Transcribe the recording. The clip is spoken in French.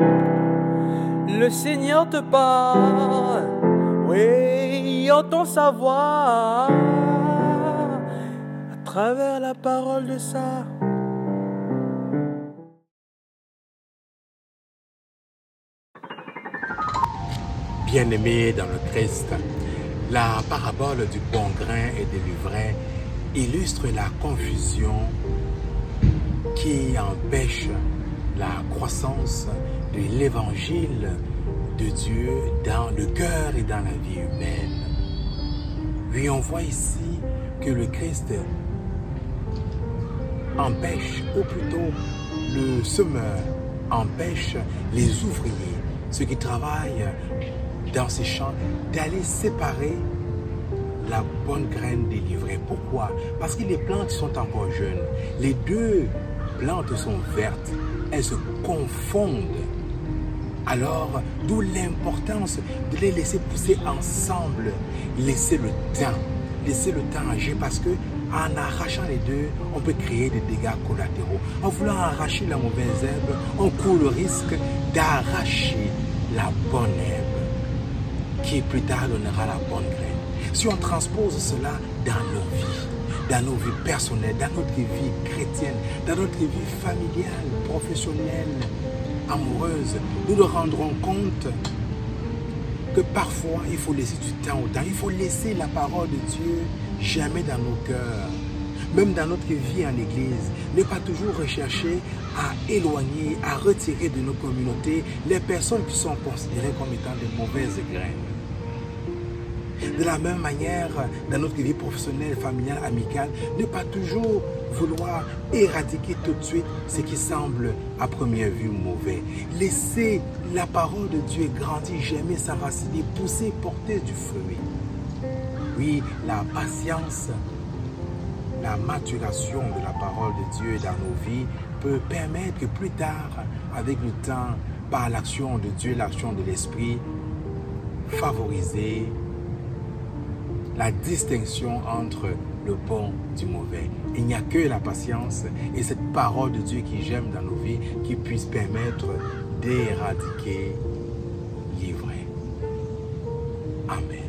Le Seigneur te parle, oui, entend sa voix à travers la parole de ça. Bien-aimé dans le Christ, la parabole du bon grain et de l'ivraie illustre la confusion qui empêche la croissance de l'évangile de Dieu dans le cœur et dans la vie humaine. Oui, on voit ici que le Christ empêche, ou plutôt le semeur empêche les ouvriers, ceux qui travaillent dans ces champs, d'aller séparer la bonne graine délivrée. Pourquoi? Parce que les plantes sont encore jeunes. Les deux plantes sont vertes. Elles se confondent. Alors, d'où l'importance de les laisser pousser ensemble. Laisser le temps. Laisser le temps agir parce que en arrachant les deux, on peut créer des dégâts collatéraux. En voulant arracher la mauvaise herbe, on court le risque d'arracher la bonne herbe qui plus tard donnera la bonne graine. Si on transpose cela dans nos vies, dans nos vies personnelles, dans notre vie chrétienne, dans notre vie familiale, professionnelle, amoureuse, nous nous rendrons compte que parfois il faut laisser du temps au temps, il faut laisser la parole de Dieu jamais dans nos cœurs. Même dans notre vie en Église, ne pas toujours rechercher à éloigner, à retirer de nos communautés les personnes qui sont considérées comme étant de mauvaises graines. De la même manière, dans notre vie professionnelle, familiale, amicale, ne pas toujours vouloir éradiquer tout de suite ce qui semble à première vue mauvais. Laisser la parole de Dieu grandir, germer, s'enraciner, pousser, porter du fruit. Oui, la patience, la maturation de la parole de Dieu dans nos vies peut permettre que plus tard, avec le temps, par l'action de Dieu, l'action de l'Esprit, favoriser la distinction entre le bon du mauvais. Il n'y a que la patience et cette parole de Dieu qui j'aime dans nos vies qui puisse permettre d'éradiquer l'ivraie. Amen.